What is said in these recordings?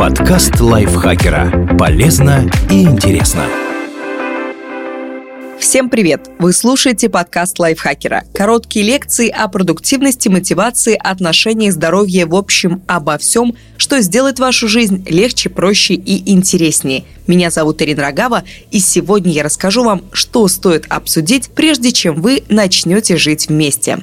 Подкаст лайфхакера. Полезно и интересно. Всем привет! Вы слушаете подкаст лайфхакера. Короткие лекции о продуктивности, мотивации, отношениях, здоровье, в общем, обо всем, что сделает вашу жизнь легче, проще и интереснее. Меня зовут Ирина Рогава, и сегодня я расскажу вам, что стоит обсудить, прежде чем вы начнете жить вместе.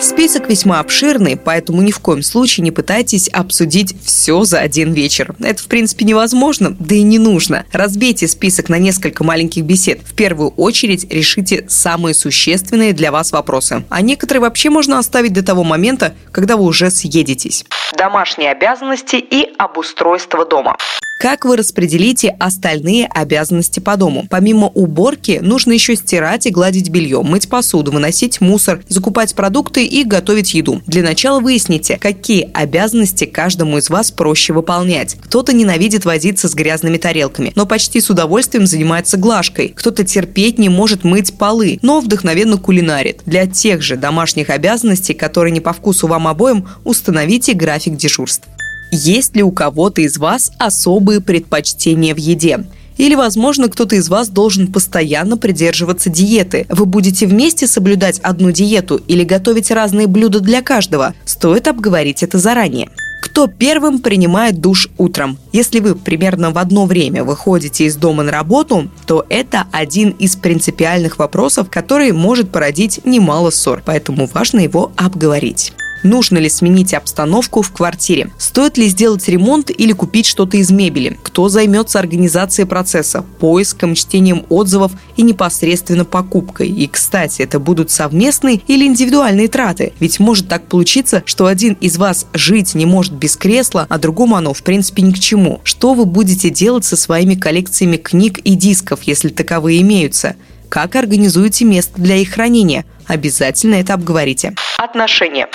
Список весьма обширный, поэтому ни в коем случае не пытайтесь обсудить все за один вечер. Это, в принципе, невозможно, да и не нужно. Разбейте список на несколько маленьких бесед. В первую очередь решите самые существенные для вас вопросы. А некоторые вообще можно оставить до того момента, когда вы уже съедетесь. Домашние обязанности и обустройство дома. Как вы распределите остальные обязанности по дому? Помимо уборки, нужно еще стирать и гладить белье, мыть посуду, выносить мусор, закупать продукты и готовить еду. Для начала выясните, какие обязанности каждому из вас проще выполнять. Кто-то ненавидит возиться с грязными тарелками, но почти с удовольствием занимается глажкой. Кто-то терпеть не может мыть полы, но вдохновенно кулинарит. Для тех же домашних обязанностей, которые не по вкусу вам обоим, установите график дежурств. Есть ли у кого-то из вас особые предпочтения в еде? Или, возможно, кто-то из вас должен постоянно придерживаться диеты. Вы будете вместе соблюдать одну диету или готовить разные блюда для каждого? Стоит обговорить это заранее. Кто первым принимает душ утром? Если вы примерно в одно время выходите из дома на работу, то это один из принципиальных вопросов, который может породить немало ссор, поэтому важно его обговорить. Нужно ли сменить обстановку в квартире? Стоит ли сделать ремонт или купить что-то из мебели? Кто займется организацией процесса, поиском, чтением отзывов и непосредственно покупкой? И, кстати, это будут совместные или индивидуальные траты? Ведь может так получиться, что один из вас жить не может без кресла, а другому оно, в принципе, ни к чему. Что вы будете делать со своими коллекциями книг и дисков, если таковые имеются? Как организуете место для их хранения? Обязательно это обговорите. Отношения.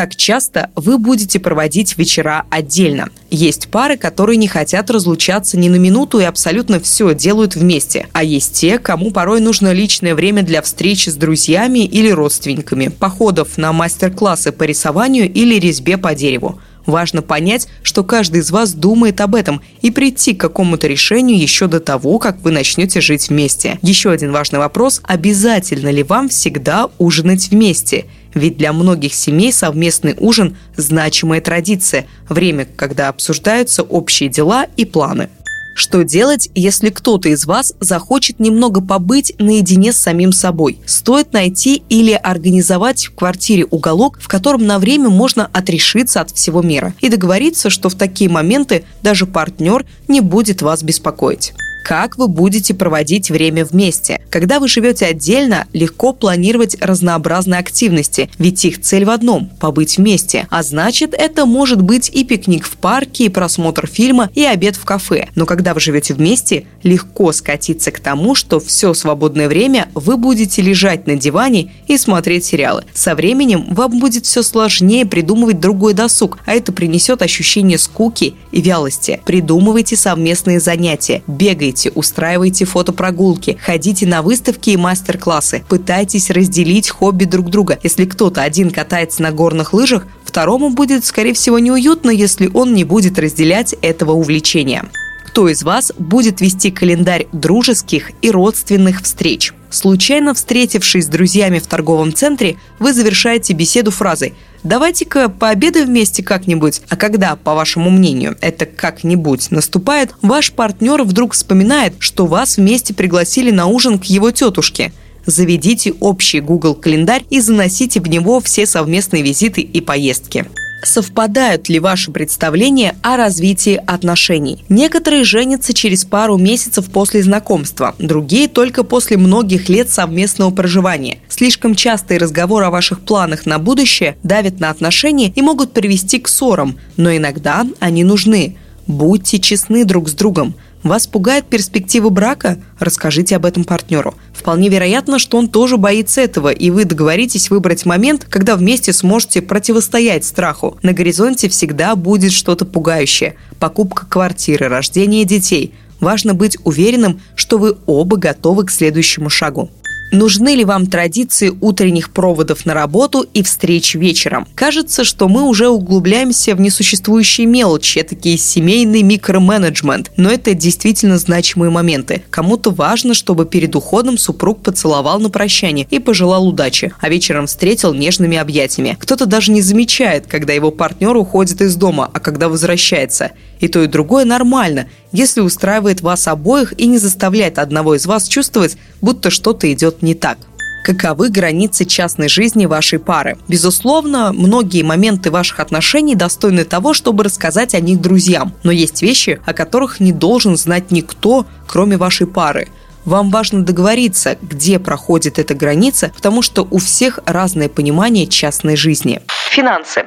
Как часто вы будете проводить вечера отдельно? Есть пары, которые не хотят разлучаться ни на минуту и абсолютно все делают вместе. А есть те, кому порой нужно личное время для встречи с друзьями или родственниками, походов на мастер-классы по рисованию или резьбе по дереву. Важно понять, что каждый из вас думает об этом и прийти к какому-то решению еще до того, как вы начнете жить вместе. Еще один важный вопрос – обязательно ли вам всегда ужинать вместе – ведь для многих семей совместный ужин – значимая традиция, время, когда обсуждаются общие дела и планы. Что делать, если кто-то из вас захочет немного побыть наедине с самим собой? Стоит найти или организовать в квартире уголок, в котором на время можно отрешиться от всего мира и договориться, что в такие моменты даже партнер не будет вас беспокоить как вы будете проводить время вместе. Когда вы живете отдельно, легко планировать разнообразные активности, ведь их цель в одном – побыть вместе. А значит, это может быть и пикник в парке, и просмотр фильма, и обед в кафе. Но когда вы живете вместе, легко скатиться к тому, что все свободное время вы будете лежать на диване и смотреть сериалы. Со временем вам будет все сложнее придумывать другой досуг, а это принесет ощущение скуки и вялости. Придумывайте совместные занятия, бегайте Бегайте, устраивайте фотопрогулки, ходите на выставки и мастер-классы, пытайтесь разделить хобби друг друга. Если кто-то один катается на горных лыжах, второму будет, скорее всего, неуютно, если он не будет разделять этого увлечения. Кто из вас будет вести календарь дружеских и родственных встреч? Случайно встретившись с друзьями в торговом центре, вы завершаете беседу фразой «Давайте-ка пообедаем вместе как-нибудь». А когда, по вашему мнению, это как-нибудь наступает, ваш партнер вдруг вспоминает, что вас вместе пригласили на ужин к его тетушке – заведите общий Google календарь и заносите в него все совместные визиты и поездки. Совпадают ли ваши представления о развитии отношений? Некоторые женятся через пару месяцев после знакомства, другие только после многих лет совместного проживания. Слишком частые разговоры о ваших планах на будущее давят на отношения и могут привести к ссорам, но иногда они нужны. Будьте честны друг с другом – вас пугает перспектива брака? Расскажите об этом партнеру. Вполне вероятно, что он тоже боится этого, и вы договоритесь выбрать момент, когда вместе сможете противостоять страху. На горизонте всегда будет что-то пугающее. Покупка квартиры, рождение детей. Важно быть уверенным, что вы оба готовы к следующему шагу. Нужны ли вам традиции утренних проводов на работу и встреч вечером? Кажется, что мы уже углубляемся в несуществующие мелочи, такие семейный микроменеджмент, но это действительно значимые моменты. Кому-то важно, чтобы перед уходом супруг поцеловал на прощание и пожелал удачи, а вечером встретил нежными объятиями. Кто-то даже не замечает, когда его партнер уходит из дома, а когда возвращается. И то, и другое нормально, если устраивает вас обоих и не заставляет одного из вас чувствовать, будто что-то идет не так. Каковы границы частной жизни вашей пары? Безусловно, многие моменты ваших отношений достойны того, чтобы рассказать о них друзьям. Но есть вещи, о которых не должен знать никто, кроме вашей пары. Вам важно договориться, где проходит эта граница, потому что у всех разное понимание частной жизни. Финансы.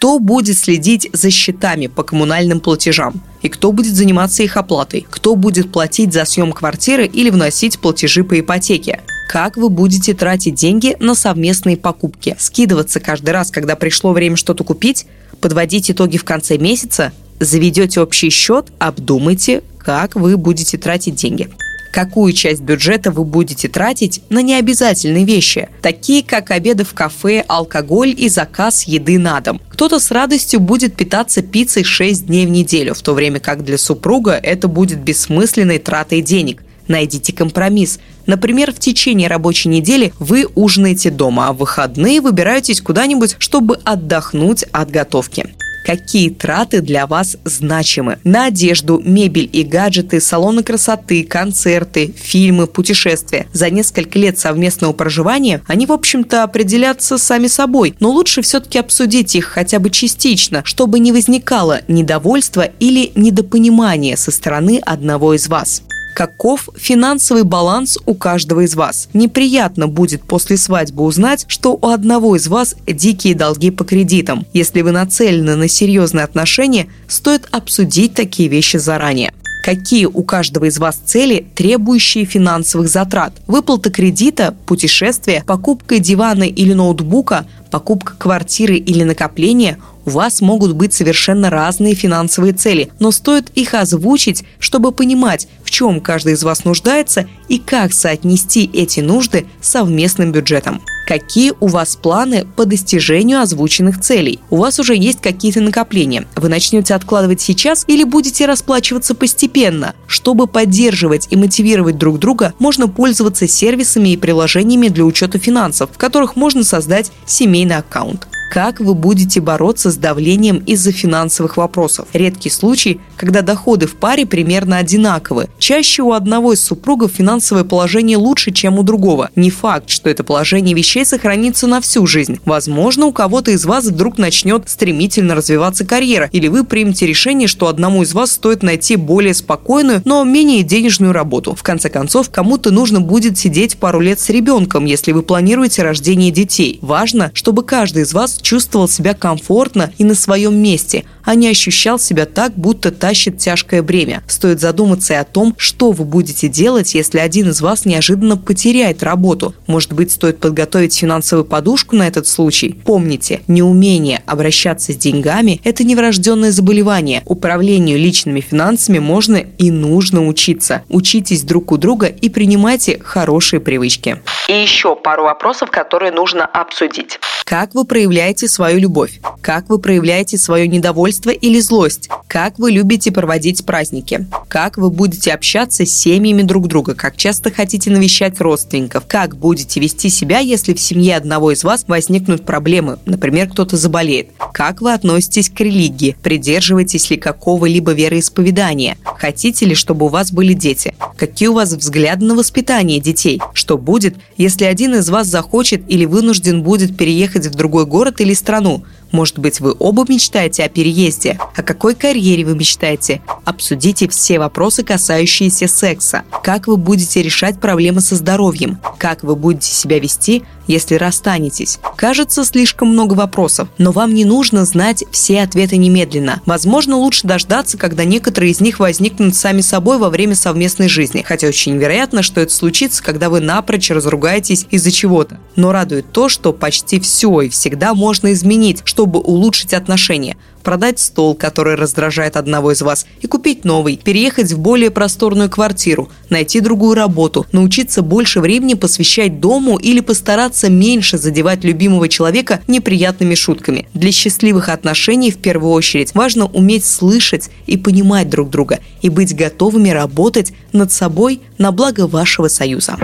Кто будет следить за счетами по коммунальным платежам? И кто будет заниматься их оплатой? Кто будет платить за съем квартиры или вносить платежи по ипотеке? как вы будете тратить деньги на совместные покупки. Скидываться каждый раз, когда пришло время что-то купить, подводить итоги в конце месяца, заведете общий счет, обдумайте, как вы будете тратить деньги какую часть бюджета вы будете тратить на необязательные вещи, такие как обеды в кафе, алкоголь и заказ еды на дом. Кто-то с радостью будет питаться пиццей 6 дней в неделю, в то время как для супруга это будет бессмысленной тратой денег. Найдите компромисс. Например, в течение рабочей недели вы ужинаете дома, а в выходные выбираетесь куда-нибудь, чтобы отдохнуть от готовки какие траты для вас значимы. На одежду, мебель и гаджеты, салоны красоты, концерты, фильмы, путешествия. За несколько лет совместного проживания они, в общем-то, определятся сами собой, но лучше все-таки обсудить их хотя бы частично, чтобы не возникало недовольства или недопонимания со стороны одного из вас каков финансовый баланс у каждого из вас. Неприятно будет после свадьбы узнать, что у одного из вас дикие долги по кредитам. Если вы нацелены на серьезные отношения, стоит обсудить такие вещи заранее какие у каждого из вас цели, требующие финансовых затрат. Выплата кредита, путешествие, покупка дивана или ноутбука, покупка квартиры или накопление – у вас могут быть совершенно разные финансовые цели, но стоит их озвучить, чтобы понимать, в чем каждый из вас нуждается и как соотнести эти нужды с совместным бюджетом. Какие у вас планы по достижению озвученных целей? У вас уже есть какие-то накопления. Вы начнете откладывать сейчас или будете расплачиваться постепенно? Чтобы поддерживать и мотивировать друг друга, можно пользоваться сервисами и приложениями для учета финансов, в которых можно создать семейный аккаунт как вы будете бороться с давлением из-за финансовых вопросов. Редкий случай, когда доходы в паре примерно одинаковы. Чаще у одного из супругов финансовое положение лучше, чем у другого. Не факт, что это положение вещей сохранится на всю жизнь. Возможно, у кого-то из вас вдруг начнет стремительно развиваться карьера, или вы примете решение, что одному из вас стоит найти более спокойную, но менее денежную работу. В конце концов, кому-то нужно будет сидеть пару лет с ребенком, если вы планируете рождение детей. Важно, чтобы каждый из вас чувствовал себя комфортно и на своем месте, а не ощущал себя так, будто тащит тяжкое бремя. Стоит задуматься и о том, что вы будете делать, если один из вас неожиданно потеряет работу. Может быть, стоит подготовить финансовую подушку на этот случай? Помните, неумение обращаться с деньгами – это неврожденное заболевание. Управлению личными финансами можно и нужно учиться. Учитесь друг у друга и принимайте хорошие привычки. И еще пару вопросов, которые нужно обсудить. Как вы проявляете свою любовь? Как вы проявляете свое недовольство или злость? Как вы любите проводить праздники? Как вы будете общаться с семьями друг друга? Как часто хотите навещать родственников? Как будете вести себя, если в семье одного из вас возникнут проблемы? Например, кто-то заболеет. Как вы относитесь к религии? Придерживаетесь ли какого-либо вероисповедания? Хотите ли, чтобы у вас были дети? Какие у вас взгляды на воспитание детей? Что будет, если один из вас захочет или вынужден будет переехать в другой город или страну? Может быть, вы оба мечтаете о переезде? О какой карьере вы мечтаете? Обсудите все вопросы, касающиеся секса. Как вы будете решать проблемы со здоровьем? Как вы будете себя вести, если расстанетесь? Кажется, слишком много вопросов, но вам не нужно знать все ответы немедленно. Возможно, лучше дождаться, когда некоторые из них возникнут сами собой во время совместной жизни, хотя очень вероятно, что это случится, когда вы напрочь разругаетесь из-за чего-то. Но радует то, что почти все и всегда можно изменить, что чтобы улучшить отношения – продать стол, который раздражает одного из вас, и купить новый, переехать в более просторную квартиру, найти другую работу, научиться больше времени посвящать дому или постараться меньше задевать любимого человека неприятными шутками. Для счастливых отношений в первую очередь важно уметь слышать и понимать друг друга и быть готовыми работать над собой на благо вашего союза.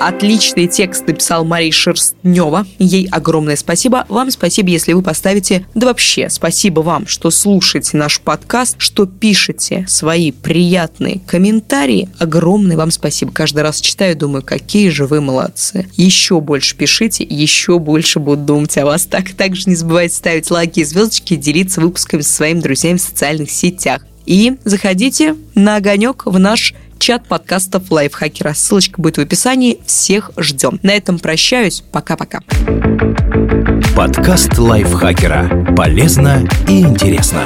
Отличный текст написал Мария Шерстнева. Ей огромное спасибо. Вам спасибо, если вы поставите... Да вообще, спасибо вам, что слушаете наш подкаст, что пишете свои приятные комментарии. Огромное вам спасибо. Каждый раз читаю, думаю, какие же вы молодцы. Еще больше пишите, еще больше буду думать о вас. Так, также не забывайте ставить лайки и звездочки, делиться выпусками со своими друзьями в социальных сетях. И заходите на огонек в наш чат подкастов Лайфхакера. Ссылочка будет в описании. Всех ждем. На этом прощаюсь. Пока-пока. Подкаст Лайфхакера. Полезно и интересно.